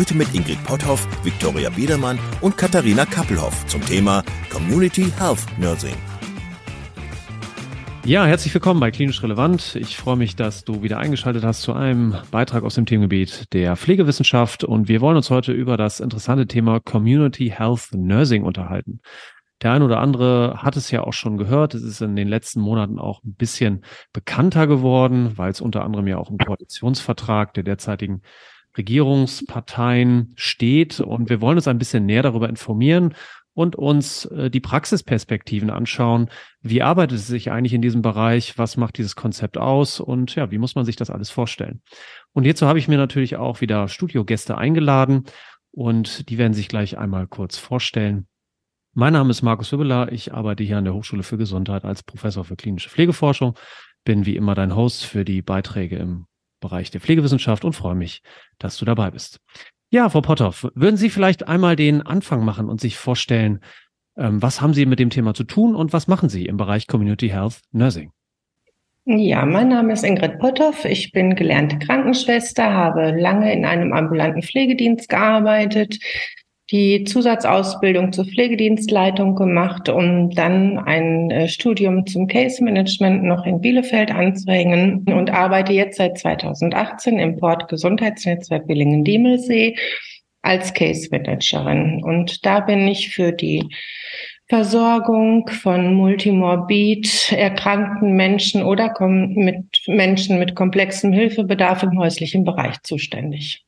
Heute mit Ingrid Potthoff, Viktoria Biedermann und Katharina Kappelhoff zum Thema Community Health Nursing. Ja, herzlich willkommen bei Klinisch Relevant. Ich freue mich, dass du wieder eingeschaltet hast zu einem Beitrag aus dem Themengebiet der Pflegewissenschaft und wir wollen uns heute über das interessante Thema Community Health Nursing unterhalten. Der ein oder andere hat es ja auch schon gehört. Es ist in den letzten Monaten auch ein bisschen bekannter geworden, weil es unter anderem ja auch im Koalitionsvertrag der derzeitigen Regierungsparteien steht. Und wir wollen uns ein bisschen näher darüber informieren und uns äh, die Praxisperspektiven anschauen. Wie arbeitet es sich eigentlich in diesem Bereich? Was macht dieses Konzept aus? Und ja, wie muss man sich das alles vorstellen? Und hierzu habe ich mir natürlich auch wieder Studiogäste eingeladen und die werden sich gleich einmal kurz vorstellen. Mein Name ist Markus Hübbeler. Ich arbeite hier an der Hochschule für Gesundheit als Professor für klinische Pflegeforschung. Bin wie immer dein Host für die Beiträge im Bereich der Pflegewissenschaft und freue mich, dass du dabei bist. Ja, Frau Potthoff, würden Sie vielleicht einmal den Anfang machen und sich vorstellen, ähm, was haben Sie mit dem Thema zu tun und was machen Sie im Bereich Community Health Nursing? Ja, mein Name ist Ingrid Potthoff. Ich bin gelernte Krankenschwester, habe lange in einem ambulanten Pflegedienst gearbeitet, die Zusatzausbildung zur Pflegedienstleitung gemacht, um dann ein äh, Studium zum Case Management noch in Bielefeld anzuhängen und arbeite jetzt seit 2018 im Port Gesundheitsnetzwerk Willingen-Diemelsee als Case Managerin. Und da bin ich für die Versorgung von multimorbid erkrankten Menschen oder mit Menschen mit komplexem Hilfebedarf im häuslichen Bereich zuständig.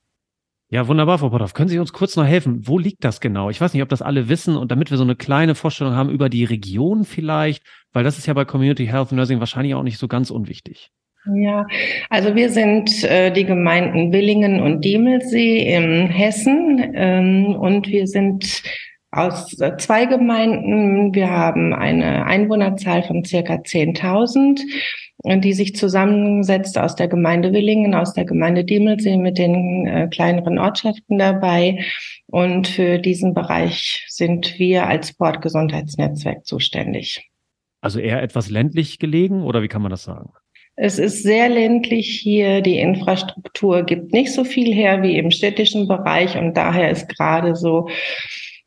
Ja, wunderbar, Frau Potthoff. Können Sie uns kurz noch helfen? Wo liegt das genau? Ich weiß nicht, ob das alle wissen und damit wir so eine kleine Vorstellung haben über die Region vielleicht, weil das ist ja bei Community Health Nursing wahrscheinlich auch nicht so ganz unwichtig. Ja, also wir sind äh, die Gemeinden Willingen und Diemelsee in Hessen ähm, und wir sind aus äh, zwei Gemeinden. Wir haben eine Einwohnerzahl von circa 10.000 die sich zusammensetzt aus der Gemeinde Willingen, aus der Gemeinde Diemelsee mit den äh, kleineren Ortschaften dabei. Und für diesen Bereich sind wir als Sportgesundheitsnetzwerk zuständig. Also eher etwas ländlich gelegen oder wie kann man das sagen? Es ist sehr ländlich hier. Die Infrastruktur gibt nicht so viel her wie im städtischen Bereich und daher ist gerade so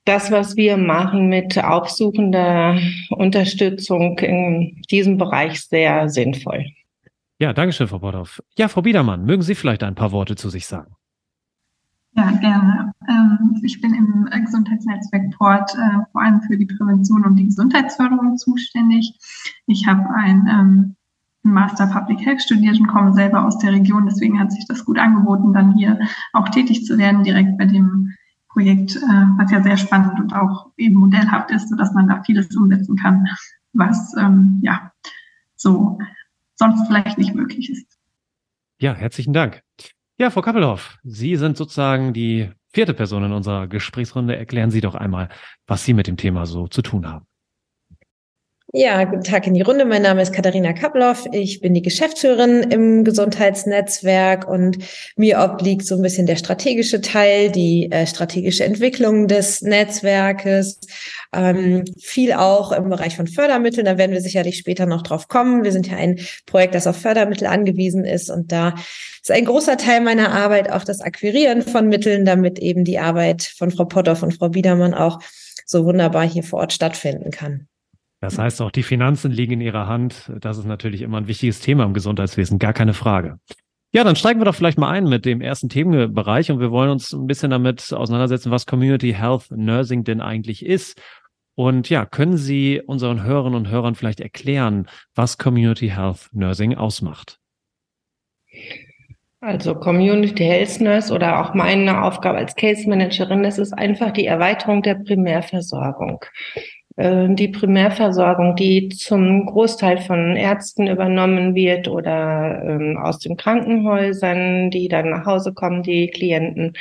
das, was wir machen mit aufsuchender Unterstützung in diesem Bereich sehr sinnvoll. Ja, danke schön, Frau Bordorf. Ja, Frau Biedermann, mögen Sie vielleicht ein paar Worte zu sich sagen? Ja, gerne. Ähm, ich bin im Gesundheitsnetzwerk Port äh, vor allem für die Prävention und die Gesundheitsförderung zuständig. Ich habe ein ähm, Master Public Health studiert und komme selber aus der Region. Deswegen hat sich das gut angeboten, dann hier auch tätig zu werden, direkt bei dem Projekt, äh, was ja sehr spannend und auch eben modellhaft ist, sodass man da vieles umsetzen kann, was ähm, ja so sonst vielleicht nicht möglich ist. Ja, herzlichen Dank. Ja, Frau Kappelhoff, Sie sind sozusagen die vierte Person in unserer Gesprächsrunde. Erklären Sie doch einmal, was Sie mit dem Thema so zu tun haben. Ja, guten Tag in die Runde. Mein Name ist Katharina Kaploff. Ich bin die Geschäftsführerin im Gesundheitsnetzwerk und mir obliegt so ein bisschen der strategische Teil, die äh, strategische Entwicklung des Netzwerkes, ähm, viel auch im Bereich von Fördermitteln. Da werden wir sicherlich später noch drauf kommen. Wir sind ja ein Projekt, das auf Fördermittel angewiesen ist und da ist ein großer Teil meiner Arbeit auch das Akquirieren von Mitteln, damit eben die Arbeit von Frau Potter und Frau Biedermann auch so wunderbar hier vor Ort stattfinden kann. Das heißt, auch die Finanzen liegen in Ihrer Hand. Das ist natürlich immer ein wichtiges Thema im Gesundheitswesen, gar keine Frage. Ja, dann steigen wir doch vielleicht mal ein mit dem ersten Themenbereich und wir wollen uns ein bisschen damit auseinandersetzen, was Community Health Nursing denn eigentlich ist. Und ja, können Sie unseren Hörerinnen und Hörern vielleicht erklären, was Community Health Nursing ausmacht? Also Community Health Nurse oder auch meine Aufgabe als Case Managerin, das ist einfach die Erweiterung der Primärversorgung. Äh, die Primärversorgung, die zum Großteil von Ärzten übernommen wird oder ähm, aus den Krankenhäusern, die dann nach Hause kommen, die Klienten.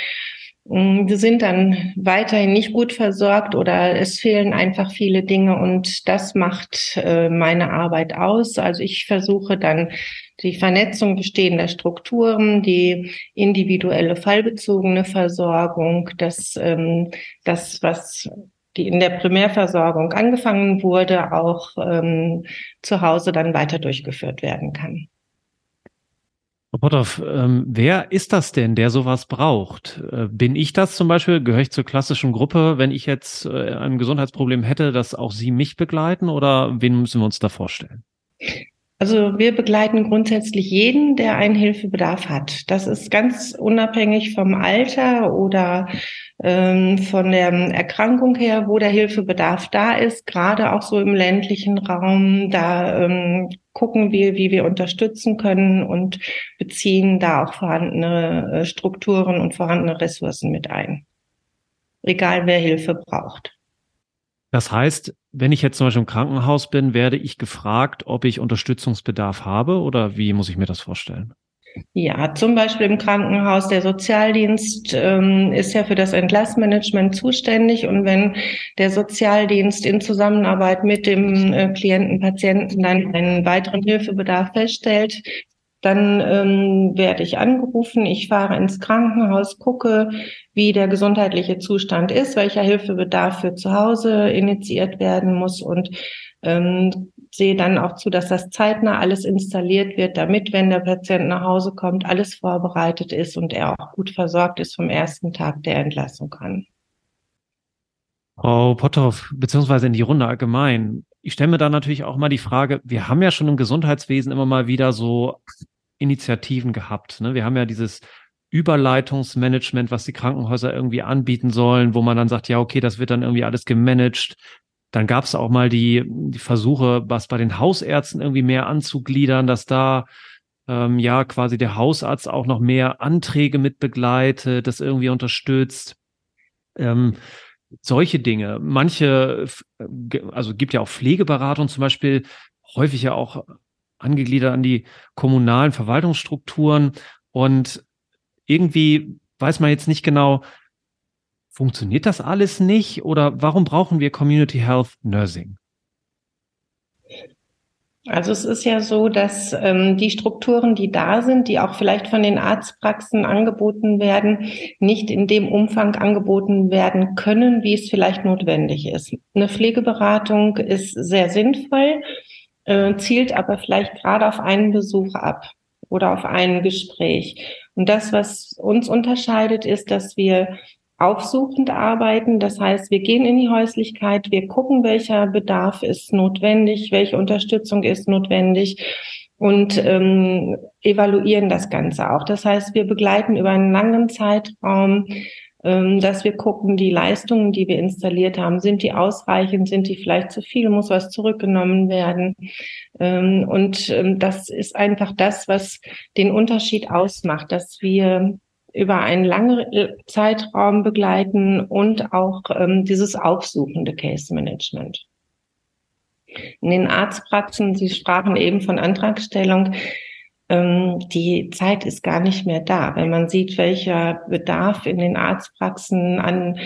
Mm, die sind dann weiterhin nicht gut versorgt oder es fehlen einfach viele Dinge und das macht äh, meine Arbeit aus. Also ich versuche dann die Vernetzung bestehender Strukturen, die individuelle fallbezogene Versorgung, das, ähm, das was die in der Primärversorgung angefangen wurde, auch ähm, zu Hause dann weiter durchgeführt werden kann. Frau Potthoff, ähm, wer ist das denn, der sowas braucht? Äh, bin ich das zum Beispiel? Gehöre ich zur klassischen Gruppe, wenn ich jetzt äh, ein Gesundheitsproblem hätte, dass auch Sie mich begleiten oder wen müssen wir uns da vorstellen? Also wir begleiten grundsätzlich jeden, der einen Hilfebedarf hat. Das ist ganz unabhängig vom Alter oder ähm, von der Erkrankung her, wo der Hilfebedarf da ist, gerade auch so im ländlichen Raum. Da ähm, gucken wir, wie wir unterstützen können und beziehen da auch vorhandene äh, Strukturen und vorhandene Ressourcen mit ein. Egal wer Hilfe braucht. Das heißt, wenn ich jetzt zum Beispiel im Krankenhaus bin, werde ich gefragt, ob ich Unterstützungsbedarf habe oder wie muss ich mir das vorstellen? Ja, zum Beispiel im Krankenhaus. Der Sozialdienst ähm, ist ja für das Entlassmanagement zuständig. Und wenn der Sozialdienst in Zusammenarbeit mit dem äh, Klienten, Patienten dann einen weiteren Hilfebedarf feststellt, dann ähm, werde ich angerufen, ich fahre ins Krankenhaus, gucke, wie der gesundheitliche Zustand ist, welcher Hilfebedarf für zu Hause initiiert werden muss und ähm, sehe dann auch zu, dass das zeitnah alles installiert wird, damit, wenn der Patient nach Hause kommt, alles vorbereitet ist und er auch gut versorgt ist vom ersten Tag der Entlassung an. Frau Potthoff, beziehungsweise in die Runde allgemein. Ich stelle mir da natürlich auch mal die Frage, wir haben ja schon im Gesundheitswesen immer mal wieder so Initiativen gehabt. Ne? Wir haben ja dieses Überleitungsmanagement, was die Krankenhäuser irgendwie anbieten sollen, wo man dann sagt, ja, okay, das wird dann irgendwie alles gemanagt. Dann gab es auch mal die, die Versuche, was bei den Hausärzten irgendwie mehr anzugliedern, dass da ähm, ja quasi der Hausarzt auch noch mehr Anträge mit begleitet, das irgendwie unterstützt. Ähm, solche Dinge. Manche, also gibt ja auch Pflegeberatung zum Beispiel, häufig ja auch angegliedert an die kommunalen Verwaltungsstrukturen und irgendwie weiß man jetzt nicht genau, Funktioniert das alles nicht oder warum brauchen wir Community Health Nursing? Also es ist ja so, dass ähm, die Strukturen, die da sind, die auch vielleicht von den Arztpraxen angeboten werden, nicht in dem Umfang angeboten werden können, wie es vielleicht notwendig ist. Eine Pflegeberatung ist sehr sinnvoll, äh, zielt aber vielleicht gerade auf einen Besuch ab oder auf ein Gespräch. Und das, was uns unterscheidet, ist, dass wir aufsuchend arbeiten. Das heißt, wir gehen in die Häuslichkeit, wir gucken, welcher Bedarf ist notwendig, welche Unterstützung ist notwendig und ähm, evaluieren das Ganze auch. Das heißt, wir begleiten über einen langen Zeitraum, dass wir gucken, die Leistungen, die wir installiert haben, sind die ausreichend, sind die vielleicht zu viel, muss was zurückgenommen werden. Ähm, und ähm, das ist einfach das, was den Unterschied ausmacht, dass wir über einen langen Zeitraum begleiten und auch ähm, dieses aufsuchende Case Management. In den Arztpraxen, Sie sprachen eben von Antragstellung, ähm, die Zeit ist gar nicht mehr da. Wenn man sieht, welcher Bedarf in den Arztpraxen an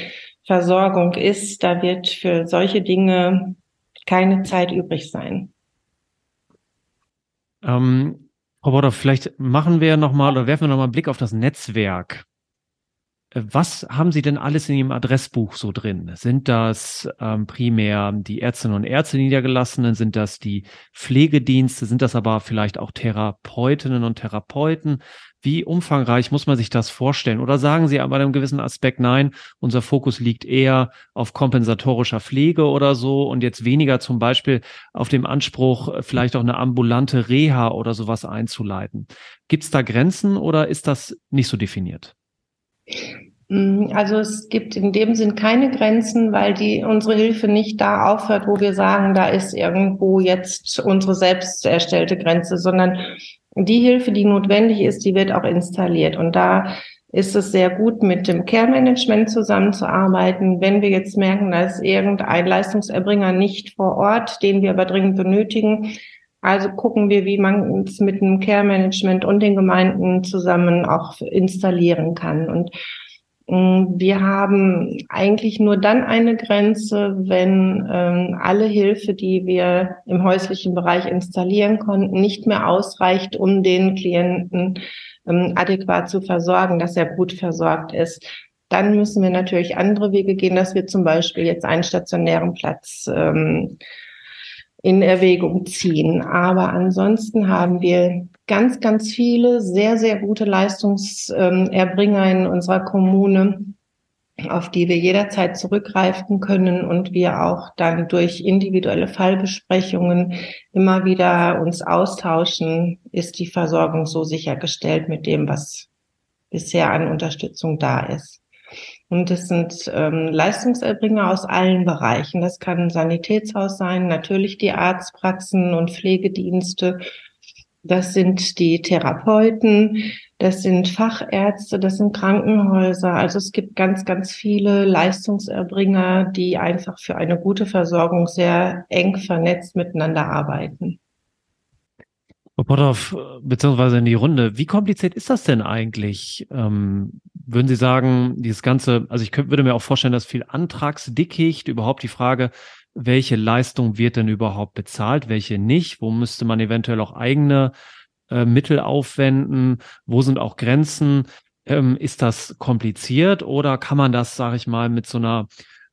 Versorgung ist, da wird für solche Dinge keine Zeit übrig sein. Ähm Frau Boder, vielleicht machen wir nochmal oder werfen wir nochmal einen Blick auf das Netzwerk. Äh, was haben Sie denn alles in Ihrem Adressbuch so drin? Sind das ähm, primär die Ärztinnen und Ärzte niedergelassenen? Sind das die Pflegedienste? Sind das aber vielleicht auch Therapeutinnen und Therapeuten? Wie umfangreich muss man sich das vorstellen? Oder sagen Sie aber einem gewissen Aspekt, nein, unser Fokus liegt eher auf kompensatorischer Pflege oder so und jetzt weniger zum Beispiel auf dem Anspruch, vielleicht auch eine ambulante Reha oder sowas einzuleiten. Gibt es da Grenzen oder ist das nicht so definiert? Mm, also es gibt in dem Sinn keine Grenzen, weil die unsere Hilfe nicht da aufhört, wo wir sagen, da ist irgendwo jetzt unsere selbst erstellte Grenze, sondern die Hilfe, die notwendig ist, die wird auch installiert. Und da ist es sehr gut, mit dem Care-Management zusammenzuarbeiten. Wenn wir jetzt merken, da ist irgendein Leistungserbringer nicht vor Ort, den wir aber dringend benötigen, also gucken wir, wie man es mit dem Care-Management und den Gemeinden zusammen auch installieren kann. Und Mm, wir haben eigentlich nur dann eine Grenze, wenn ähm, alle Hilfe, die wir im häuslichen Bereich installieren konnten, nicht mehr ausreicht, um den Klienten ähm, adäquat zu versorgen, dass er gut versorgt ist. Dann müssen wir natürlich andere Wege gehen, dass wir zum Beispiel jetzt einen stationären Platz ähm, in Erwägung ziehen. Aber ansonsten haben wir ganz, ganz viele sehr, sehr gute Leistungserbringer in unserer Kommune, auf die wir jederzeit zurückgreifen können und wir auch dann durch individuelle Fallbesprechungen immer wieder uns austauschen, ist die Versorgung so sichergestellt mit dem, was bisher an Unterstützung da ist. Und es sind ähm, Leistungserbringer aus allen Bereichen. Das kann ein Sanitätshaus sein, natürlich die Arztpraxen und Pflegedienste. Das sind die Therapeuten, das sind Fachärzte, das sind Krankenhäuser. Also es gibt ganz, ganz viele Leistungserbringer, die einfach für eine gute Versorgung sehr eng vernetzt miteinander arbeiten. Frau Potthoff, beziehungsweise in die Runde, wie kompliziert ist das denn eigentlich? Ähm, würden Sie sagen, dieses Ganze, also ich könnte, würde mir auch vorstellen, dass viel Antragsdickicht, überhaupt die Frage, welche Leistung wird denn überhaupt bezahlt, welche nicht, wo müsste man eventuell auch eigene äh, Mittel aufwenden, wo sind auch Grenzen? Ähm, ist das kompliziert oder kann man das, sage ich mal, mit so einer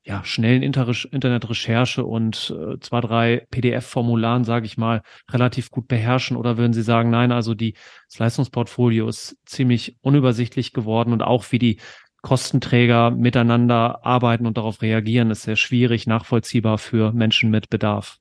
ja, schnellen Inter Internetrecherche und äh, zwei, drei PDF-Formularen, sage ich mal, relativ gut beherrschen? Oder würden Sie sagen, nein, also die, das Leistungsportfolio ist ziemlich unübersichtlich geworden und auch wie die Kostenträger miteinander arbeiten und darauf reagieren, ist sehr schwierig nachvollziehbar für Menschen mit Bedarf?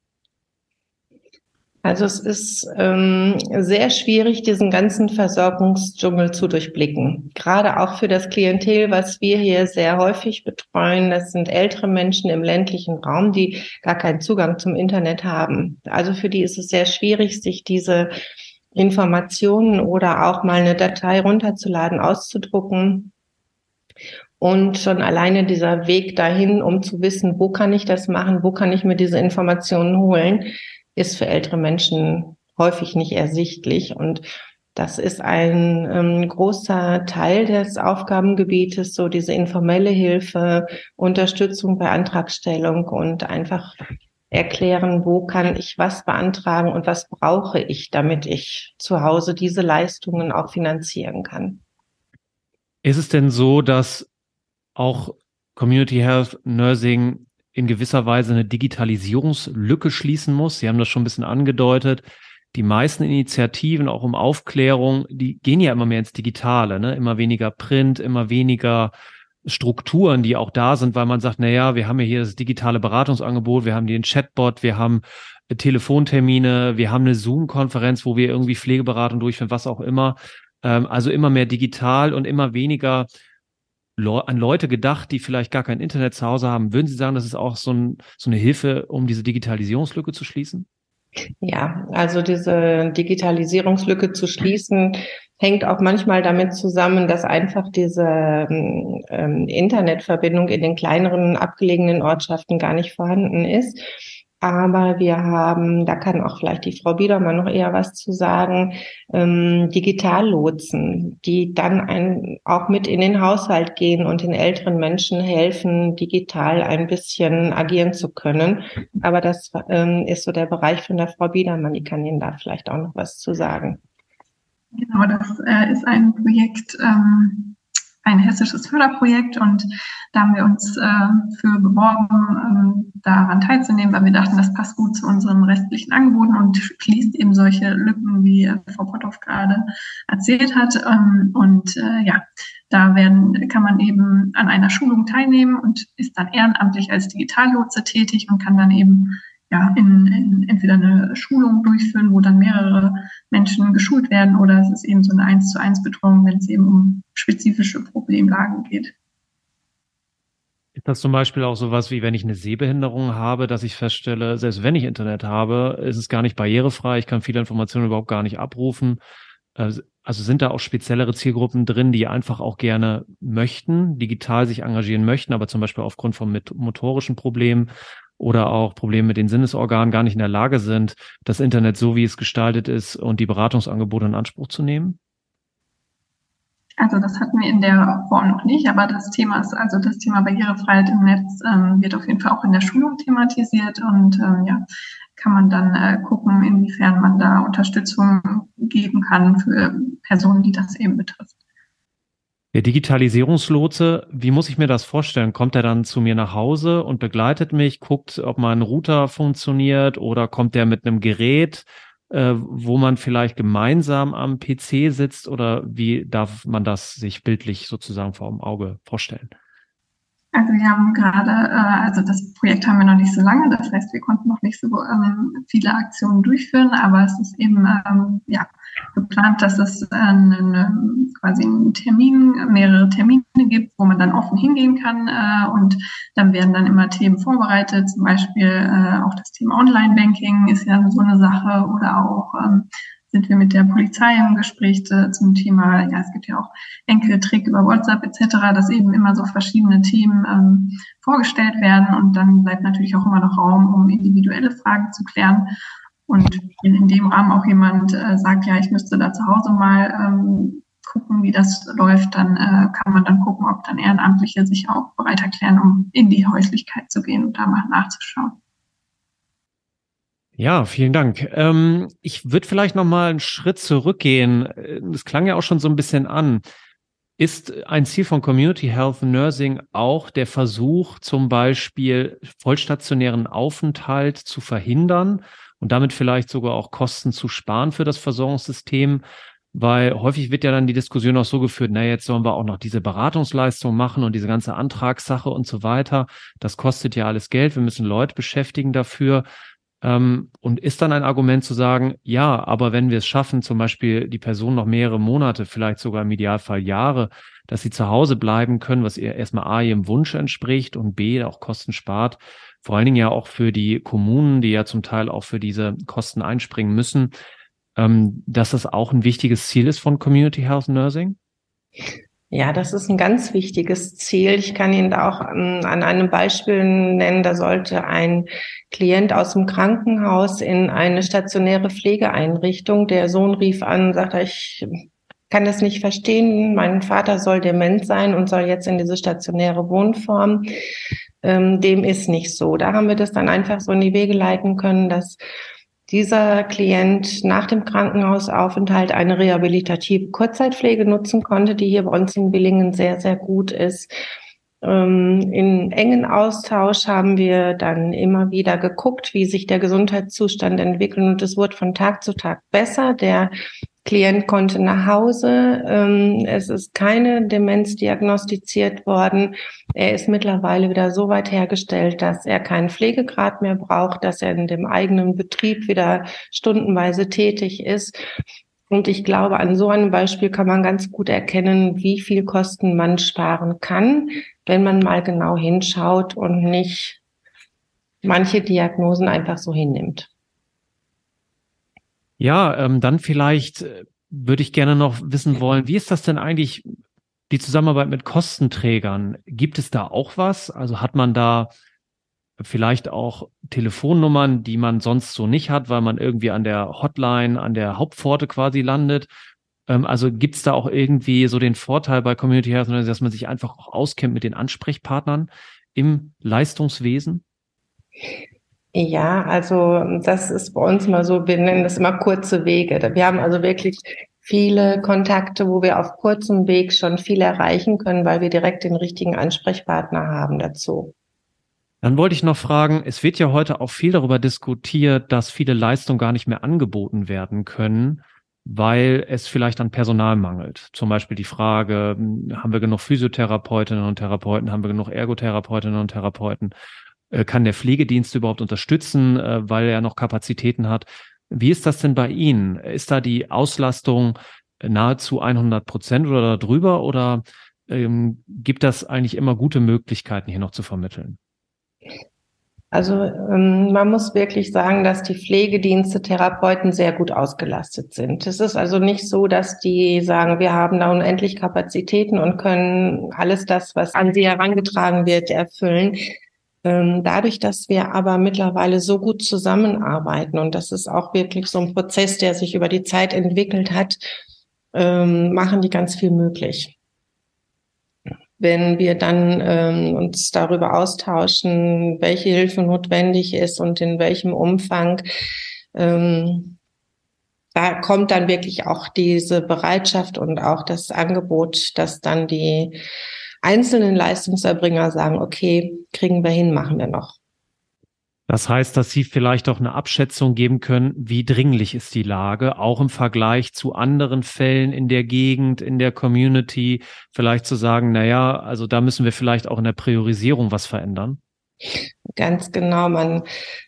Also es ist ähm, sehr schwierig, diesen ganzen Versorgungsdschungel zu durchblicken. Gerade auch für das Klientel, was wir hier sehr häufig betreuen. Das sind ältere Menschen im ländlichen Raum, die gar keinen Zugang zum Internet haben. Also für die ist es sehr schwierig, sich diese Informationen oder auch mal eine Datei runterzuladen, auszudrucken. Und schon alleine dieser Weg dahin, um zu wissen, wo kann ich das machen, wo kann ich mir diese Informationen holen, ist für ältere Menschen häufig nicht ersichtlich. Und das ist ein ähm, großer Teil des Aufgabengebietes, so diese informelle Hilfe, Unterstützung bei Antragstellung und einfach erklären, wo kann ich was beantragen und was brauche ich, damit ich zu Hause diese Leistungen auch finanzieren kann. Ist es denn so, dass auch Community Health Nursing in gewisser Weise eine Digitalisierungslücke schließen muss. Sie haben das schon ein bisschen angedeutet. Die meisten Initiativen, auch um Aufklärung, die gehen ja immer mehr ins Digitale, ne? immer weniger Print, immer weniger Strukturen, die auch da sind, weil man sagt, na ja, wir haben ja hier das digitale Beratungsangebot, wir haben den Chatbot, wir haben Telefontermine, wir haben eine Zoom-Konferenz, wo wir irgendwie Pflegeberatung durchführen, was auch immer. Ähm, also immer mehr digital und immer weniger an Leute gedacht, die vielleicht gar kein Internet zu Hause haben. Würden Sie sagen, das ist auch so, ein, so eine Hilfe, um diese Digitalisierungslücke zu schließen? Ja, also diese Digitalisierungslücke zu schließen, hängt auch manchmal damit zusammen, dass einfach diese ähm, Internetverbindung in den kleineren abgelegenen Ortschaften gar nicht vorhanden ist. Aber wir haben, da kann auch vielleicht die Frau Biedermann noch eher was zu sagen, ähm, Digitallotsen, die dann ein, auch mit in den Haushalt gehen und den älteren Menschen helfen, digital ein bisschen agieren zu können. Aber das ähm, ist so der Bereich von der Frau Biedermann, die kann Ihnen da vielleicht auch noch was zu sagen. Genau, das äh, ist ein Projekt, ähm, ein hessisches Förderprojekt und da haben wir uns äh, für beworben, ähm, daran teilzunehmen, weil wir dachten, das passt gut zu unseren restlichen Angeboten und schließt eben solche Lücken, wie äh, Frau Potthoff gerade erzählt hat. Ähm, und äh, ja, da werden, kann man eben an einer Schulung teilnehmen und ist dann ehrenamtlich als Digitallotse tätig und kann dann eben ja, in, in entweder eine Schulung durchführen, wo dann mehrere Menschen geschult werden, oder es ist eben so eine eins zu eins Betreuung, wenn es eben um spezifische Problemlagen geht. Ist das zum Beispiel auch sowas wie, wenn ich eine Sehbehinderung habe, dass ich feststelle, selbst wenn ich Internet habe, ist es gar nicht barrierefrei, ich kann viele Informationen überhaupt gar nicht abrufen. Also, also sind da auch speziellere Zielgruppen drin, die einfach auch gerne möchten, digital sich engagieren möchten, aber zum Beispiel aufgrund von motorischen Problemen oder auch Probleme mit den Sinnesorganen gar nicht in der Lage sind, das Internet so wie es gestaltet ist und die Beratungsangebote in Anspruch zu nehmen? Also das hatten wir in der Form noch nicht, aber das Thema ist, also das Thema Barrierefreiheit im Netz ähm, wird auf jeden Fall auch in der Schulung thematisiert und ähm, ja, kann man dann äh, gucken, inwiefern man da Unterstützung geben kann für Personen, die das eben betrifft. Der Digitalisierungslotse, wie muss ich mir das vorstellen? Kommt er dann zu mir nach Hause und begleitet mich, guckt, ob mein Router funktioniert oder kommt er mit einem Gerät? äh, wo man vielleicht gemeinsam am PC sitzt oder wie darf man das sich bildlich sozusagen vor dem Auge vorstellen? Also wir haben gerade, äh, also das Projekt haben wir noch nicht so lange, das heißt, wir konnten noch nicht so ähm, viele Aktionen durchführen, aber es ist eben ähm, ja geplant, dass es äh, quasi einen Termin, mehrere Termine gibt, wo man dann offen hingehen kann äh, und dann werden dann immer Themen vorbereitet, zum Beispiel äh, auch das Thema Online-Banking ist ja so eine Sache oder auch ähm, sind wir mit der Polizei im Gespräch zum Thema, ja, es gibt ja auch Enkeltrick über WhatsApp etc., dass eben immer so verschiedene Themen ähm, vorgestellt werden und dann bleibt natürlich auch immer noch Raum, um individuelle Fragen zu klären. Und wenn in dem Rahmen auch jemand äh, sagt, ja, ich müsste da zu Hause mal ähm, gucken, wie das läuft, dann äh, kann man dann gucken, ob dann Ehrenamtliche sich auch bereit erklären, um in die Häuslichkeit zu gehen und da mal nachzuschauen. Ja, vielen Dank. Ähm, ich würde vielleicht noch mal einen Schritt zurückgehen. Es klang ja auch schon so ein bisschen an. Ist ein Ziel von Community Health Nursing auch der Versuch, zum Beispiel vollstationären Aufenthalt zu verhindern und damit vielleicht sogar auch Kosten zu sparen für das Versorgungssystem? Weil häufig wird ja dann die Diskussion auch so geführt, na, jetzt sollen wir auch noch diese Beratungsleistung machen und diese ganze Antragssache und so weiter. Das kostet ja alles Geld. Wir müssen Leute beschäftigen dafür. Ähm, und ist dann ein Argument zu sagen, ja, aber wenn wir es schaffen, zum Beispiel die Person noch mehrere Monate, vielleicht sogar im Idealfall Jahre, dass sie zu Hause bleiben können, was ihr erstmal A, ihrem Wunsch entspricht und B, auch Kosten spart, vor allen Dingen ja auch für die Kommunen, die ja zum Teil auch für diese Kosten einspringen müssen, ähm, dass das auch ein wichtiges Ziel ist von Community Health Nursing? Ja, das ist ein ganz wichtiges Ziel. Ich kann Ihnen da auch an, an einem Beispiel nennen, da sollte ein Klient aus dem Krankenhaus in eine stationäre Pflegeeinrichtung. Der Sohn rief an sagte, ich kann das nicht verstehen. Mein Vater soll dement sein und soll jetzt in diese stationäre Wohnform. Ähm, dem ist nicht so. Da haben wir das dann einfach so in die Wege leiten können, dass dieser Klient nach dem Krankenhausaufenthalt eine rehabilitative Kurzzeitpflege nutzen konnte, die hier bei uns in Billingen sehr, sehr gut ist. Ähm, in engen Austausch haben wir dann immer wieder geguckt, wie sich der Gesundheitszustand entwickelt und es wurde von Tag zu Tag besser. Der Klient konnte nach Hause. Ähm, es ist keine Demenz diagnostiziert worden. Er ist mittlerweile wieder so weit hergestellt, dass er keinen Pflegegrad mehr braucht, dass er in dem eigenen Betrieb wieder stundenweise tätig ist. Und ich glaube, an so einem Beispiel kann man ganz gut erkennen, wie viel Kosten man sparen kann, wenn man mal genau hinschaut und nicht manche Diagnosen einfach so hinnimmt. Ja, ähm, dann vielleicht äh, würde ich gerne noch wissen wollen, wie ist das denn eigentlich die Zusammenarbeit mit Kostenträgern? Gibt es da auch was? Also hat man da vielleicht auch Telefonnummern, die man sonst so nicht hat, weil man irgendwie an der Hotline, an der Hauptpforte quasi landet? Ähm, also gibt es da auch irgendwie so den Vorteil bei Community Health, dass man sich einfach auch auskennt mit den Ansprechpartnern im Leistungswesen? Ja, also das ist bei uns mal so, wir nennen das immer kurze Wege. Wir haben also wirklich viele Kontakte, wo wir auf kurzem Weg schon viel erreichen können, weil wir direkt den richtigen Ansprechpartner haben dazu. Dann wollte ich noch fragen, es wird ja heute auch viel darüber diskutiert, dass viele Leistungen gar nicht mehr angeboten werden können, weil es vielleicht an Personal mangelt. Zum Beispiel die Frage, haben wir genug Physiotherapeutinnen und Therapeuten, haben wir genug Ergotherapeutinnen und Therapeuten? Äh, kann der Pflegedienst überhaupt unterstützen, äh, weil er noch Kapazitäten hat? Wie ist das denn bei Ihnen? Ist da die Auslastung nahezu 100 Prozent oder darüber oder ähm, gibt das eigentlich immer gute Möglichkeiten, hier noch zu vermitteln? Also ähm, man muss wirklich sagen, dass die Pflegedienste, Therapeuten sehr gut ausgelastet sind. Es ist also nicht so, dass die sagen, wir haben da unendlich Kapazitäten und können alles das, was an sie herangetragen wird, erfüllen. Ähm, dadurch, dass wir aber mittlerweile so gut zusammenarbeiten und das ist auch wirklich so ein Prozess, der sich über die Zeit entwickelt hat, ähm, machen die ganz viel möglich. Wenn wir dann ähm, uns darüber austauschen, welche Hilfe notwendig ist und in welchem Umfang, ähm, da kommt dann wirklich auch diese Bereitschaft und auch das Angebot, dass dann die einzelnen Leistungserbringer sagen, okay, kriegen wir hin, machen wir noch. Das heißt, dass Sie vielleicht auch eine Abschätzung geben können, wie dringlich ist die Lage, auch im Vergleich zu anderen Fällen in der Gegend, in der Community, vielleicht zu sagen, na ja, also da müssen wir vielleicht auch in der Priorisierung was verändern. Ganz genau, man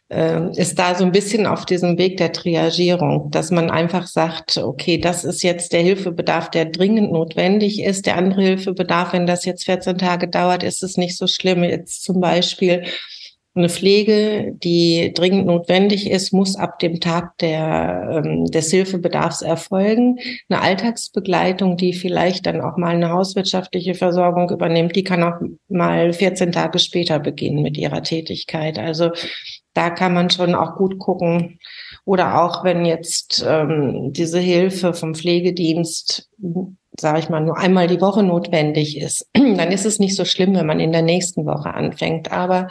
äh, ist da so ein bisschen auf diesem Weg der Triagierung, dass man einfach sagt, okay, das ist jetzt der Hilfebedarf, der dringend notwendig ist. Der andere Hilfebedarf, wenn das jetzt 14 Tage dauert, ist es nicht so schlimm. Jetzt zum Beispiel eine Pflege, die dringend notwendig ist, muss ab dem Tag der, ähm, des Hilfebedarfs erfolgen. Eine Alltagsbegleitung, die vielleicht dann auch mal eine hauswirtschaftliche Versorgung übernimmt, die kann auch mal 14 Tage später beginnen mit ihrer Tätigkeit. Also da kann man schon auch gut gucken. Oder auch wenn jetzt ähm, diese Hilfe vom Pflegedienst sage ich mal, nur einmal die Woche notwendig ist, dann ist es nicht so schlimm, wenn man in der nächsten Woche anfängt. Aber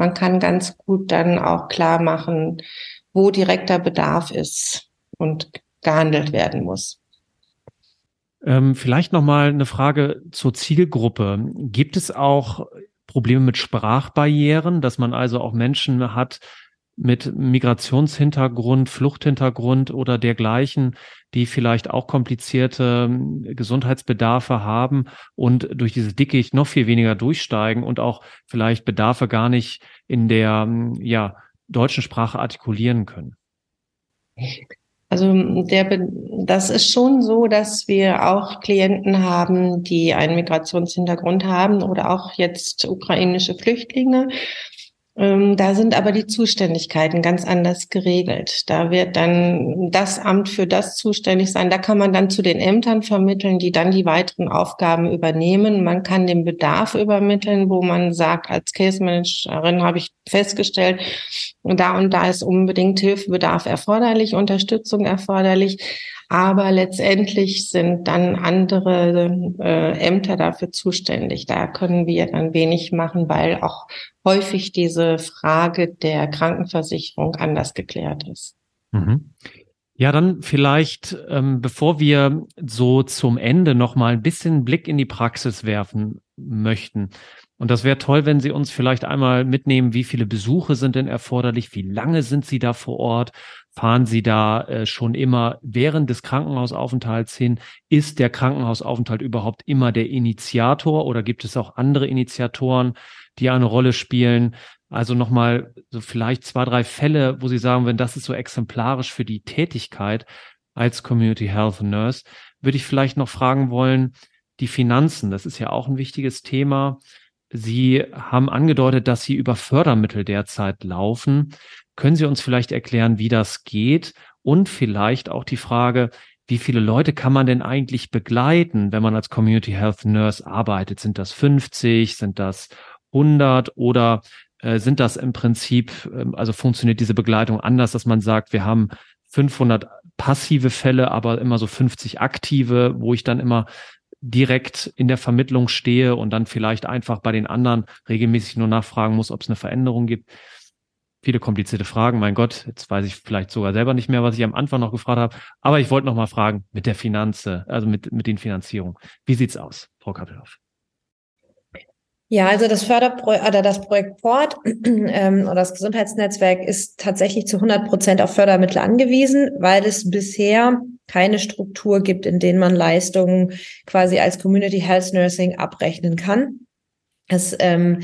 man kann ganz gut dann auch klar machen, wo direkter Bedarf ist und gehandelt werden muss. Ähm, vielleicht noch mal eine Frage zur Zielgruppe. Gibt es auch Probleme mit Sprachbarrieren, dass man also auch Menschen hat, mit Migrationshintergrund, Fluchthintergrund oder dergleichen, die vielleicht auch komplizierte ähm, Gesundheitsbedarfe haben und durch diese Dickicht noch viel weniger durchsteigen und auch vielleicht Bedarfe gar nicht in der ähm, ja, deutschen Sprache artikulieren können. Also der, das ist schon so, dass wir auch Klienten haben, die einen Migrationshintergrund haben oder auch jetzt ukrainische Flüchtlinge da sind aber die Zuständigkeiten ganz anders geregelt. Da wird dann das Amt für das zuständig sein. Da kann man dann zu den Ämtern vermitteln, die dann die weiteren Aufgaben übernehmen. Man kann den Bedarf übermitteln, wo man sagt, als Case Managerin habe ich festgestellt, da und da ist unbedingt Hilfebedarf erforderlich, Unterstützung erforderlich. Aber letztendlich sind dann andere äh, Ämter dafür zuständig. Da können wir dann wenig machen, weil auch häufig diese Frage der Krankenversicherung anders geklärt ist. Mhm. Ja, dann vielleicht, ähm, bevor wir so zum Ende noch mal ein bisschen Blick in die Praxis werfen möchten. Und das wäre toll, wenn Sie uns vielleicht einmal mitnehmen, wie viele Besuche sind denn erforderlich, wie lange sind Sie da vor Ort, fahren Sie da äh, schon immer während des Krankenhausaufenthalts hin? Ist der Krankenhausaufenthalt überhaupt immer der Initiator oder gibt es auch andere Initiatoren, die eine Rolle spielen? Also nochmal so vielleicht zwei, drei Fälle, wo Sie sagen, wenn das ist so exemplarisch für die Tätigkeit als Community Health Nurse, würde ich vielleicht noch fragen wollen, die Finanzen, das ist ja auch ein wichtiges Thema. Sie haben angedeutet, dass Sie über Fördermittel derzeit laufen. Können Sie uns vielleicht erklären, wie das geht? Und vielleicht auch die Frage, wie viele Leute kann man denn eigentlich begleiten, wenn man als Community Health Nurse arbeitet? Sind das 50? Sind das 100? Oder äh, sind das im Prinzip, äh, also funktioniert diese Begleitung anders, dass man sagt, wir haben 500 passive Fälle, aber immer so 50 aktive, wo ich dann immer direkt in der Vermittlung stehe und dann vielleicht einfach bei den anderen regelmäßig nur nachfragen muss, ob es eine Veränderung gibt. Viele komplizierte Fragen. Mein Gott, jetzt weiß ich vielleicht sogar selber nicht mehr, was ich am Anfang noch gefragt habe. Aber ich wollte noch mal fragen mit der Finanze, also mit, mit den Finanzierungen. Wie sieht's aus, Frau Kappelhoff? Ja, also das Förderprojekt oder das Projekt Port ähm, oder das Gesundheitsnetzwerk ist tatsächlich zu 100 Prozent auf Fördermittel angewiesen, weil es bisher keine Struktur gibt, in denen man Leistungen quasi als Community Health Nursing abrechnen kann. Es ähm,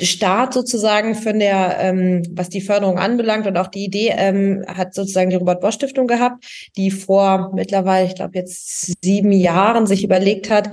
Start sozusagen von der, ähm, was die Förderung anbelangt und auch die Idee ähm, hat sozusagen die Robert Bosch Stiftung gehabt, die vor mittlerweile, ich glaube jetzt sieben Jahren sich überlegt hat,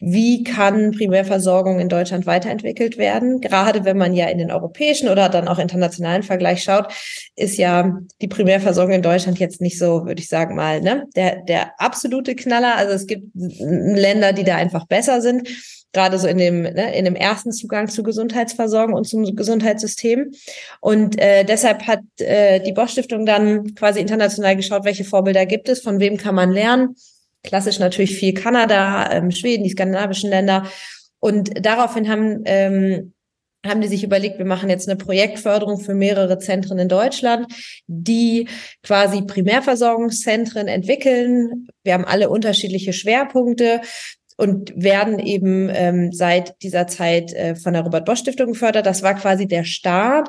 wie kann Primärversorgung in Deutschland weiterentwickelt werden? Gerade wenn man ja in den europäischen oder dann auch internationalen Vergleich schaut, ist ja die Primärversorgung in Deutschland jetzt nicht so, würde ich sagen mal, ne, der, der absolute Knaller. Also es gibt Länder, die da einfach besser sind. gerade so in dem, ne, in dem ersten Zugang zur Gesundheitsversorgung und zum Gesundheitssystem. Und äh, deshalb hat äh, die Bosch Stiftung dann quasi international geschaut, welche Vorbilder gibt es, von wem kann man lernen. Klassisch natürlich viel Kanada, ähm, Schweden, die skandinavischen Länder. Und daraufhin haben ähm, haben die sich überlegt, wir machen jetzt eine Projektförderung für mehrere Zentren in Deutschland, die quasi Primärversorgungszentren entwickeln. Wir haben alle unterschiedliche Schwerpunkte und werden eben ähm, seit dieser Zeit äh, von der Robert Bosch Stiftung gefördert. Das war quasi der Start.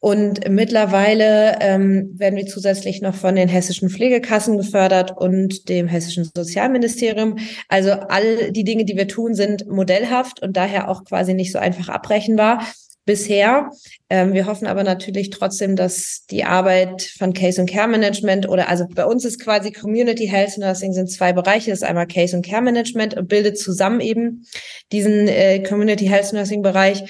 Und mittlerweile ähm, werden wir zusätzlich noch von den hessischen Pflegekassen gefördert und dem hessischen Sozialministerium. Also all die Dinge, die wir tun, sind modellhaft und daher auch quasi nicht so einfach abrechenbar bisher. Ähm, wir hoffen aber natürlich trotzdem, dass die Arbeit von Case und Care Management oder also bei uns ist quasi Community Health Nursing sind zwei Bereiche. Das ist einmal Case und Care Management und bildet zusammen eben diesen äh, Community Health Nursing Bereich.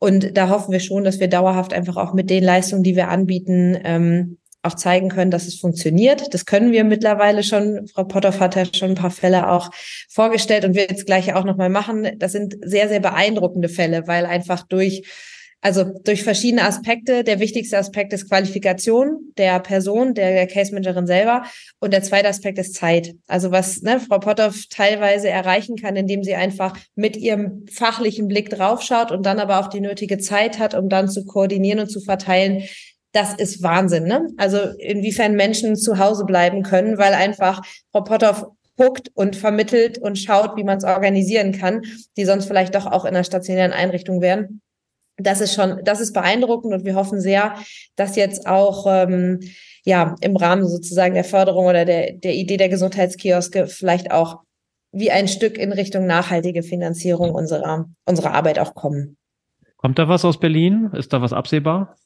Und da hoffen wir schon, dass wir dauerhaft einfach auch mit den Leistungen, die wir anbieten, ähm, auch zeigen können, dass es funktioniert. Das können wir mittlerweile schon. Frau Potthoff hat ja schon ein paar Fälle auch vorgestellt und wird jetzt gleich auch nochmal machen. Das sind sehr, sehr beeindruckende Fälle, weil einfach durch also durch verschiedene Aspekte. Der wichtigste Aspekt ist Qualifikation der Person, der, der Case Managerin selber. Und der zweite Aspekt ist Zeit. Also was ne, Frau Potthoff teilweise erreichen kann, indem sie einfach mit ihrem fachlichen Blick draufschaut und dann aber auch die nötige Zeit hat, um dann zu koordinieren und zu verteilen. Das ist Wahnsinn. Ne? Also inwiefern Menschen zu Hause bleiben können, weil einfach Frau Potthoff guckt und vermittelt und schaut, wie man es organisieren kann, die sonst vielleicht doch auch in einer stationären Einrichtung wären das ist schon, das ist beeindruckend und wir hoffen sehr, dass jetzt auch ähm, ja im Rahmen sozusagen der Förderung oder der, der Idee der Gesundheitskioske vielleicht auch wie ein Stück in Richtung nachhaltige Finanzierung unserer, unserer Arbeit auch kommen. Kommt da was aus Berlin? Ist da was absehbar?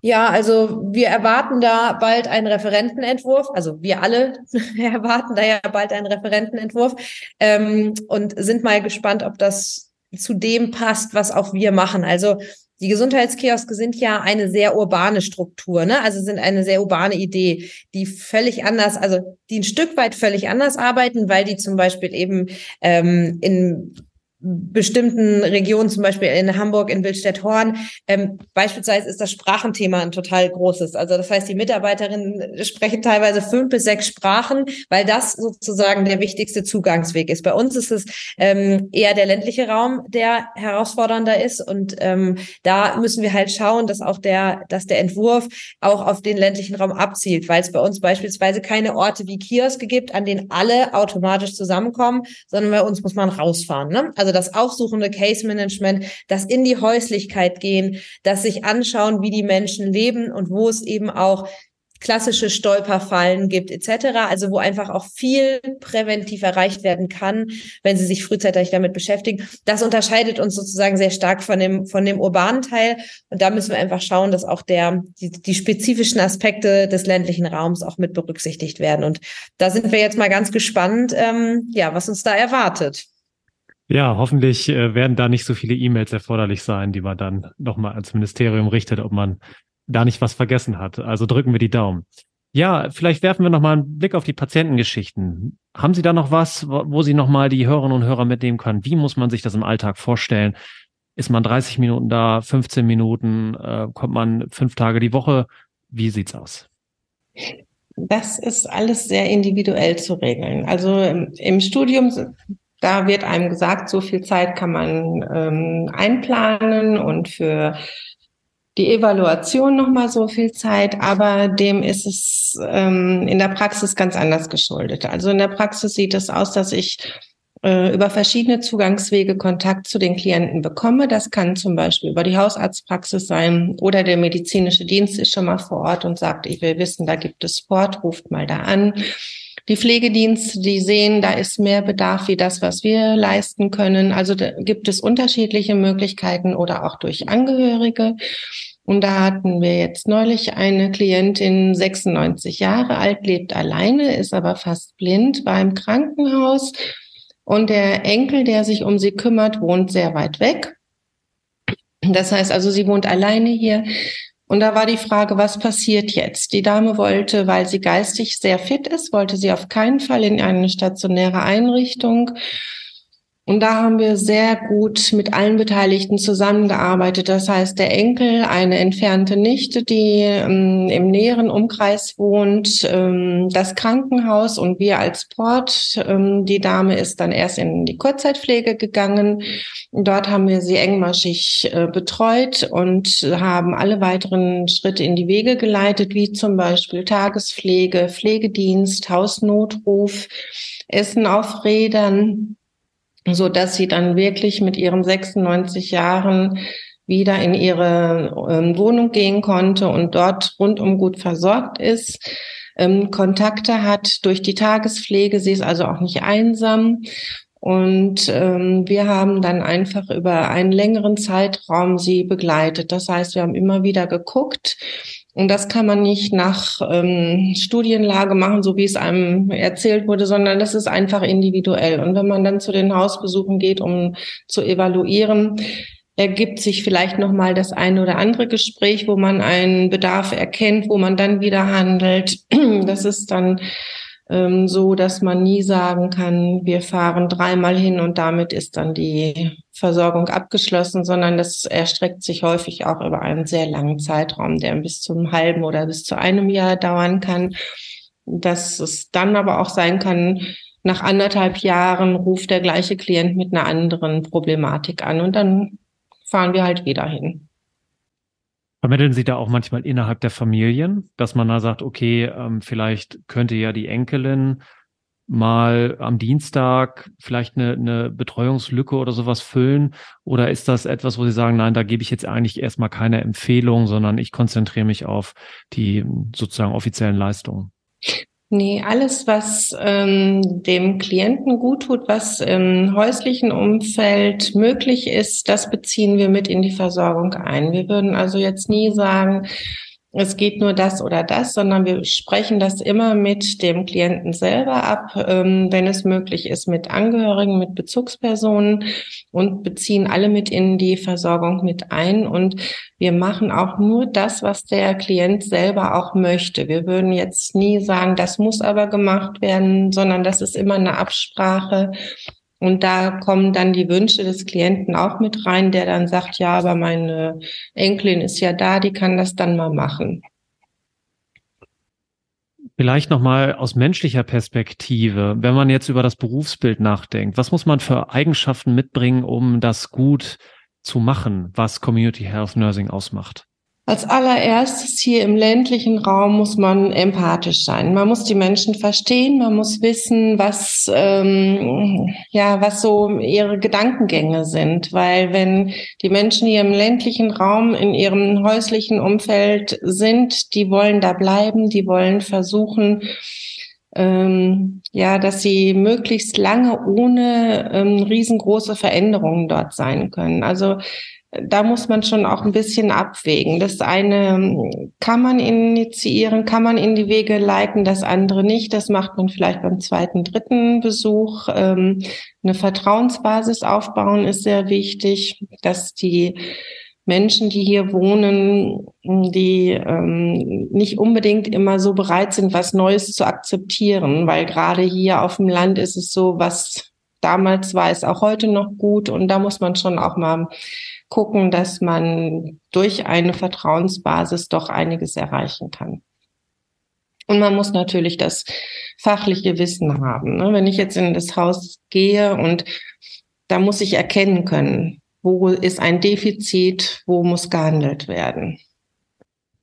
Ja, also wir erwarten da bald einen Referentenentwurf. Also wir alle erwarten da ja bald einen Referentenentwurf ähm, und sind mal gespannt, ob das zu dem passt, was auch wir machen. Also die Gesundheitskioske sind ja eine sehr urbane Struktur, ne? Also sind eine sehr urbane Idee, die völlig anders, also die ein Stück weit völlig anders arbeiten, weil die zum Beispiel eben ähm, in bestimmten Regionen, zum Beispiel in Hamburg, in Wildstedt-Horn. Ähm, beispielsweise ist das Sprachenthema ein total großes. Also das heißt, die Mitarbeiterinnen sprechen teilweise fünf bis sechs Sprachen, weil das sozusagen der wichtigste Zugangsweg ist. Bei uns ist es ähm, eher der ländliche Raum, der herausfordernder ist. Und ähm, da müssen wir halt schauen, dass auch der, dass der Entwurf auch auf den ländlichen Raum abzielt, weil es bei uns beispielsweise keine Orte wie Kioske gibt, an denen alle automatisch zusammenkommen, sondern bei uns muss man rausfahren. Ne? Also also das aufsuchende Case Management, das in die Häuslichkeit gehen, das sich anschauen, wie die Menschen leben und wo es eben auch klassische Stolperfallen gibt etc. Also wo einfach auch viel präventiv erreicht werden kann, wenn Sie sich frühzeitig damit beschäftigen. Das unterscheidet uns sozusagen sehr stark von dem von dem urbanen Teil und da müssen wir einfach schauen, dass auch der die, die spezifischen Aspekte des ländlichen Raums auch mit berücksichtigt werden. Und da sind wir jetzt mal ganz gespannt, ähm, ja, was uns da erwartet. Ja, hoffentlich äh, werden da nicht so viele E-Mails erforderlich sein, die man dann nochmal ans Ministerium richtet, ob man da nicht was vergessen hat. Also drücken wir die Daumen. Ja, vielleicht werfen wir nochmal einen Blick auf die Patientengeschichten. Haben Sie da noch was, wo Sie nochmal die Hörerinnen und Hörer mitnehmen können? Wie muss man sich das im Alltag vorstellen? Ist man 30 Minuten da, 15 Minuten, äh, kommt man fünf Tage die Woche? Wie sieht's aus? Das ist alles sehr individuell zu regeln. Also im Studium da wird einem gesagt, so viel Zeit kann man ähm, einplanen und für die Evaluation nochmal so viel Zeit, aber dem ist es ähm, in der Praxis ganz anders geschuldet. Also in der Praxis sieht es aus, dass ich äh, über verschiedene Zugangswege Kontakt zu den Klienten bekomme. Das kann zum Beispiel über die Hausarztpraxis sein oder der medizinische Dienst ist schon mal vor Ort und sagt, ich will wissen, da gibt es Sport, ruft mal da an. Die Pflegedienste, die sehen, da ist mehr Bedarf wie das, was wir leisten können. Also da gibt es unterschiedliche Möglichkeiten oder auch durch Angehörige. Und da hatten wir jetzt neulich eine Klientin, 96 Jahre alt, lebt alleine, ist aber fast blind, war im Krankenhaus. Und der Enkel, der sich um sie kümmert, wohnt sehr weit weg. Das heißt also, sie wohnt alleine hier. Und da war die Frage, was passiert jetzt? Die Dame wollte, weil sie geistig sehr fit ist, wollte sie auf keinen Fall in eine stationäre Einrichtung. Und da haben wir sehr gut mit allen Beteiligten zusammengearbeitet. Das heißt, der Enkel, eine entfernte Nichte, die ähm, im näheren Umkreis wohnt, ähm, das Krankenhaus und wir als Port. Ähm, die Dame ist dann erst in die Kurzzeitpflege gegangen. Dort haben wir sie engmaschig äh, betreut und haben alle weiteren Schritte in die Wege geleitet, wie zum Beispiel Tagespflege, Pflegedienst, Hausnotruf, Essen auf Rädern so dass sie dann wirklich mit ihren 96 Jahren wieder in ihre ähm, Wohnung gehen konnte und dort rundum gut versorgt ist, ähm, Kontakte hat durch die Tagespflege. Sie ist also auch nicht einsam. Und ähm, wir haben dann einfach über einen längeren Zeitraum sie begleitet. Das heißt, wir haben immer wieder geguckt, und das kann man nicht nach ähm, Studienlage machen, so wie es einem erzählt wurde, sondern das ist einfach individuell. Und wenn man dann zu den Hausbesuchen geht, um zu evaluieren, ergibt sich vielleicht noch mal das eine oder andere Gespräch, wo man einen Bedarf erkennt, wo man dann wieder handelt. Das ist dann ähm, so, dass man nie sagen kann, wir fahren dreimal hin und damit ist dann die Versorgung abgeschlossen, sondern das erstreckt sich häufig auch über einen sehr langen Zeitraum, der bis zum halben oder bis zu einem Jahr dauern kann. Dass es dann aber auch sein kann, nach anderthalb Jahren ruft der gleiche Klient mit einer anderen Problematik an und dann fahren wir halt wieder hin. Vermitteln Sie da auch manchmal innerhalb der Familien, dass man da sagt, okay, ähm, vielleicht könnte ja die Enkelin mal am Dienstag vielleicht eine, eine Betreuungslücke oder sowas füllen? Oder ist das etwas, wo Sie sagen, nein, da gebe ich jetzt eigentlich erstmal keine Empfehlung, sondern ich konzentriere mich auf die sozusagen offiziellen Leistungen? Nee, alles, was ähm, dem Klienten gut tut, was im häuslichen Umfeld möglich ist, das beziehen wir mit in die Versorgung ein. Wir würden also jetzt nie sagen, es geht nur das oder das, sondern wir sprechen das immer mit dem Klienten selber ab, ähm, wenn es möglich ist, mit Angehörigen, mit Bezugspersonen und beziehen alle mit in die Versorgung mit ein. Und wir machen auch nur das, was der Klient selber auch möchte. Wir würden jetzt nie sagen, das muss aber gemacht werden, sondern das ist immer eine Absprache und da kommen dann die Wünsche des Klienten auch mit rein, der dann sagt, ja, aber meine Enkelin ist ja da, die kann das dann mal machen. Vielleicht nochmal aus menschlicher Perspektive, wenn man jetzt über das Berufsbild nachdenkt, was muss man für Eigenschaften mitbringen, um das gut zu machen, was Community Health Nursing ausmacht? Als allererstes hier im ländlichen Raum muss man empathisch sein. Man muss die Menschen verstehen, man muss wissen, was ähm, ja was so ihre Gedankengänge sind, weil wenn die Menschen hier im ländlichen Raum in ihrem häuslichen Umfeld sind, die wollen da bleiben, die wollen versuchen ähm, ja, dass sie möglichst lange ohne ähm, riesengroße Veränderungen dort sein können. Also da muss man schon auch ein bisschen abwägen. Das eine ähm, kann man initiieren, kann man in die Wege leiten, das andere nicht. Das macht man vielleicht beim zweiten, dritten Besuch. Ähm, eine Vertrauensbasis aufbauen ist sehr wichtig, dass die Menschen, die hier wohnen, die ähm, nicht unbedingt immer so bereit sind, was Neues zu akzeptieren, weil gerade hier auf dem Land ist es so, was damals war, ist auch heute noch gut und da muss man schon auch mal gucken, dass man durch eine Vertrauensbasis doch einiges erreichen kann. Und man muss natürlich das fachliche Wissen haben. Ne? Wenn ich jetzt in das Haus gehe und da muss ich erkennen können, wo ist ein Defizit, wo muss gehandelt werden.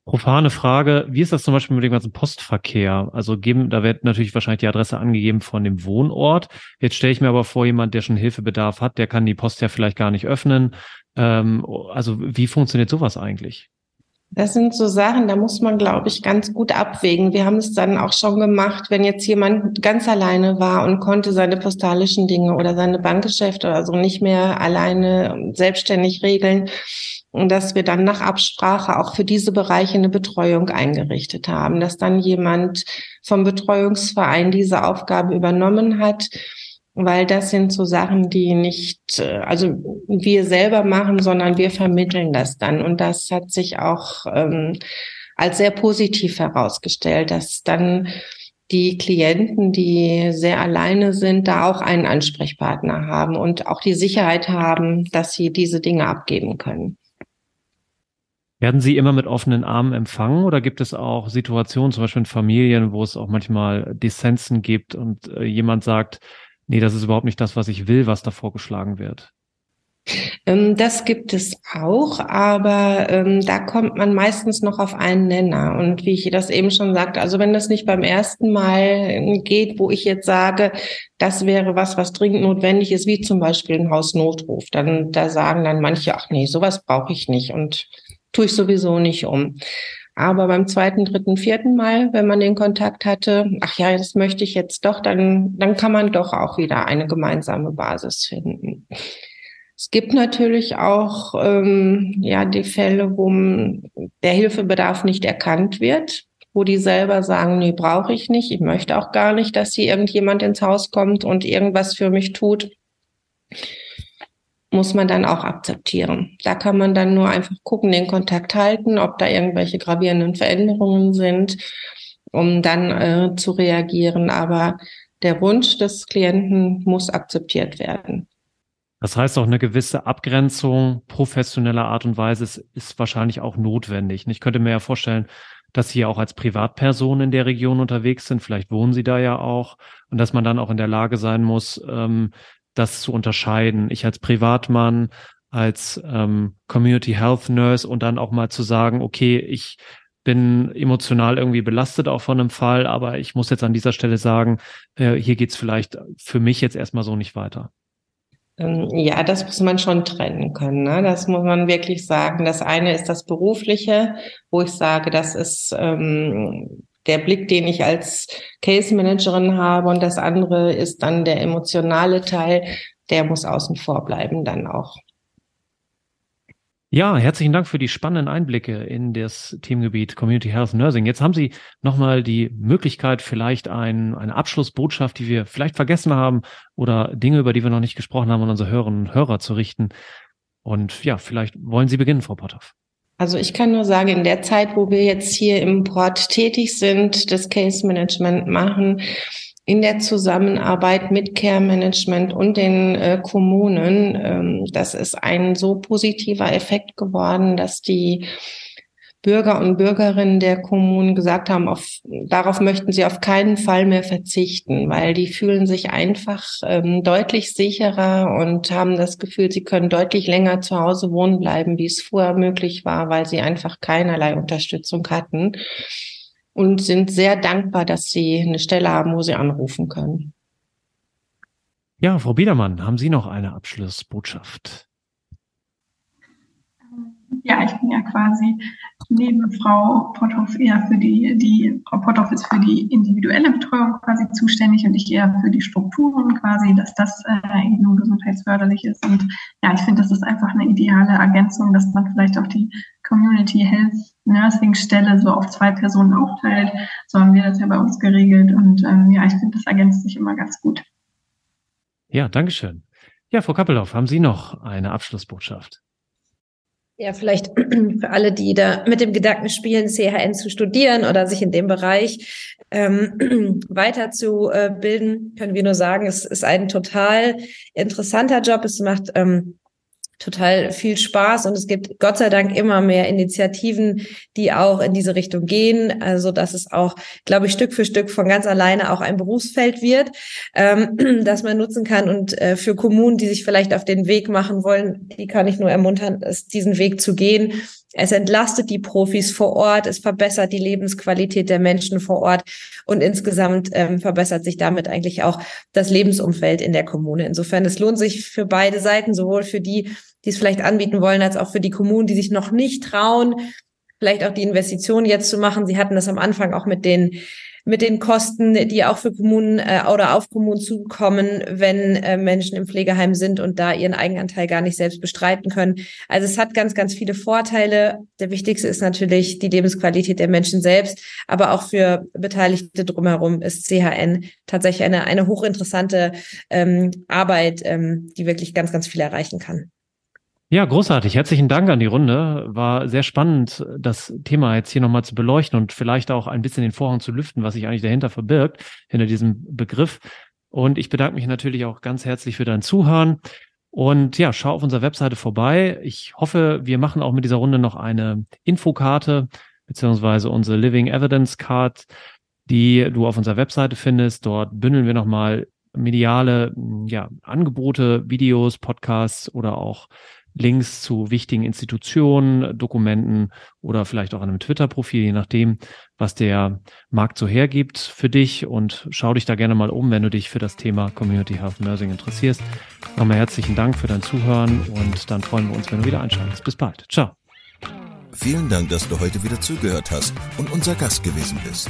Profane Frage, wie ist das zum Beispiel mit dem ganzen Postverkehr? Also geben, da wird natürlich wahrscheinlich die Adresse angegeben von dem Wohnort. Jetzt stelle ich mir aber vor, jemand, der schon Hilfebedarf hat, der kann die Post ja vielleicht gar nicht öffnen. Ähm, also wie funktioniert sowas eigentlich? Das sind so Sachen, da muss man, glaube ich, ganz gut abwägen. Wir haben es dann auch schon gemacht, wenn jetzt jemand ganz alleine war und konnte seine postalischen Dinge oder seine Bankgeschäfte oder so nicht mehr alleine selbstständig regeln, dass wir dann nach Absprache auch für diese Bereiche eine Betreuung eingerichtet haben, dass dann jemand vom Betreuungsverein diese Aufgabe übernommen hat weil das sind so Sachen, die nicht, äh, also wir selber machen, sondern wir vermitteln das dann. Und das hat sich auch ähm, als sehr positiv herausgestellt, dass dann die Klienten, die sehr alleine sind, da auch einen Ansprechpartner haben und auch die Sicherheit haben, dass sie diese Dinge abgeben können. Werden Sie immer mit offenen Armen empfangen oder gibt es auch Situationen, zum Beispiel in Familien, wo es auch manchmal Dissensen gibt und äh, jemand sagt, nee, das ist überhaupt nicht das, was ich will, was da vorgeschlagen wird? Ähm, das gibt es auch, aber ähm, da kommt man meistens noch auf einen Nenner. Und wie ich das eben schon sagte, also wenn das nicht beim ersten Mal geht, wo ich jetzt sage, das wäre was, was dringend notwendig ist, wie zum Beispiel ein Hausnotruf, dann da sagen dann manche, ach nee, sowas brauche ich nicht und tue ich sowieso nicht um. Aber beim zweiten, dritten, vierten Mal, wenn man den Kontakt hatte, ach ja, das möchte ich jetzt doch, dann, dann kann man doch auch wieder eine gemeinsame Basis finden. Es gibt natürlich auch ähm, ja die Fälle, wo der Hilfebedarf nicht erkannt wird, wo die selber sagen, nee, brauche ich nicht, ich möchte auch gar nicht, dass hier irgendjemand ins Haus kommt und irgendwas für mich tut, muss man dann auch akzeptieren. Da kann man dann nur einfach gucken, den Kontakt halten, ob da irgendwelche gravierenden Veränderungen sind, um dann äh, zu reagieren. Aber der Wunsch des Klienten muss akzeptiert werden. Das heißt auch eine gewisse Abgrenzung professioneller Art und Weise ist, wahrscheinlich auch notwendig. Ich könnte mir ja vorstellen, dass Sie auch als Privatperson in der Region unterwegs sind. Vielleicht wohnen Sie da ja auch und dass man dann auch in der Lage sein muss, ähm, das zu unterscheiden. Ich als Privatmann, als ähm, Community Health Nurse und dann auch mal zu sagen, okay, ich bin emotional irgendwie belastet auch von einem Fall, aber ich muss jetzt an dieser Stelle sagen, äh, hier geht's vielleicht für mich jetzt erstmal so nicht weiter. Ähm, ja, das muss man schon trennen können. Ne? Das muss man wirklich sagen. Das eine ist das Berufliche, wo ich sage, das ist ähm, der Blick, den ich als Case Managerin habe. Und das andere ist dann der emotionale Teil, der muss außen vor bleiben dann auch. Ja, herzlichen Dank für die spannenden Einblicke in das Themengebiet Community Health Nursing. Jetzt haben Sie nochmal die Möglichkeit, vielleicht ein, eine Abschlussbotschaft, die wir vielleicht vergessen haben oder Dinge, über die wir noch nicht gesprochen haben, an unsere Hörerinnen und Hörer zu richten. Und ja, vielleicht wollen Sie beginnen, Frau Potthoff. Also ich kann nur sagen, in der Zeit, wo wir jetzt hier im Port tätig sind, das Case Management machen, in der Zusammenarbeit mit Care Management und den äh, Kommunen. Ähm, das ist ein so positiver Effekt geworden, dass die Bürger und Bürgerinnen der Kommunen gesagt haben, auf, darauf möchten sie auf keinen Fall mehr verzichten, weil die fühlen sich einfach ähm, deutlich sicherer und haben das Gefühl, sie können deutlich länger zu Hause wohnen bleiben, wie es vorher möglich war, weil sie einfach keinerlei Unterstützung hatten und sind sehr dankbar, dass sie eine Stelle haben, wo sie anrufen können. Ja, Frau Biedermann, haben Sie noch eine Abschlussbotschaft? Ja, ich bin ja quasi neben Frau Potthoff eher für die, die Frau Potthoff ist für die individuelle Betreuung quasi zuständig und ich eher für die Strukturen quasi, dass das äh, eben gesundheitsförderlich ist. Und ja, ich finde, das ist einfach eine ideale Ergänzung, dass man vielleicht auch die Community Health Nursing Stelle so auf zwei Personen aufteilt. So haben wir das ja bei uns geregelt und ähm, ja, ich finde, das ergänzt sich immer ganz gut. Ja, Dankeschön. Ja, Frau Kappelhoff, haben Sie noch eine Abschlussbotschaft? Ja, vielleicht für alle, die da mit dem Gedanken spielen, CHN zu studieren oder sich in dem Bereich ähm, weiterzubilden, können wir nur sagen, es ist ein total interessanter Job. Es macht ähm, total viel Spaß und es gibt Gott sei Dank immer mehr Initiativen, die auch in diese Richtung gehen, also dass es auch, glaube ich, Stück für Stück von ganz alleine auch ein Berufsfeld wird, ähm, das man nutzen kann und äh, für Kommunen, die sich vielleicht auf den Weg machen wollen, die kann ich nur ermuntern, diesen Weg zu gehen es entlastet die Profis vor Ort, es verbessert die Lebensqualität der Menschen vor Ort und insgesamt ähm, verbessert sich damit eigentlich auch das Lebensumfeld in der Kommune. Insofern, es lohnt sich für beide Seiten, sowohl für die, die es vielleicht anbieten wollen, als auch für die Kommunen, die sich noch nicht trauen, vielleicht auch die Investitionen jetzt zu machen. Sie hatten das am Anfang auch mit den mit den Kosten, die auch für Kommunen äh, oder auf Kommunen zukommen, wenn äh, Menschen im Pflegeheim sind und da ihren Eigenanteil gar nicht selbst bestreiten können. Also es hat ganz, ganz viele Vorteile. Der wichtigste ist natürlich die Lebensqualität der Menschen selbst, aber auch für Beteiligte drumherum ist CHN tatsächlich eine, eine hochinteressante ähm, Arbeit, ähm, die wirklich ganz, ganz viel erreichen kann. Ja, großartig. Herzlichen Dank an die Runde. War sehr spannend, das Thema jetzt hier nochmal zu beleuchten und vielleicht auch ein bisschen den Vorhang zu lüften, was sich eigentlich dahinter verbirgt, hinter diesem Begriff. Und ich bedanke mich natürlich auch ganz herzlich für dein Zuhören. Und ja, schau auf unserer Webseite vorbei. Ich hoffe, wir machen auch mit dieser Runde noch eine Infokarte, beziehungsweise unsere Living Evidence Card, die du auf unserer Webseite findest. Dort bündeln wir nochmal mediale ja, Angebote, Videos, Podcasts oder auch Links zu wichtigen Institutionen, Dokumenten oder vielleicht auch einem Twitter-Profil, je nachdem, was der Markt so hergibt für dich. Und schau dich da gerne mal um, wenn du dich für das Thema Community Health Nursing interessierst. Nochmal herzlichen Dank für dein Zuhören und dann freuen wir uns, wenn du wieder einschaltest. Bis bald. Ciao. Vielen Dank, dass du heute wieder zugehört hast und unser Gast gewesen bist.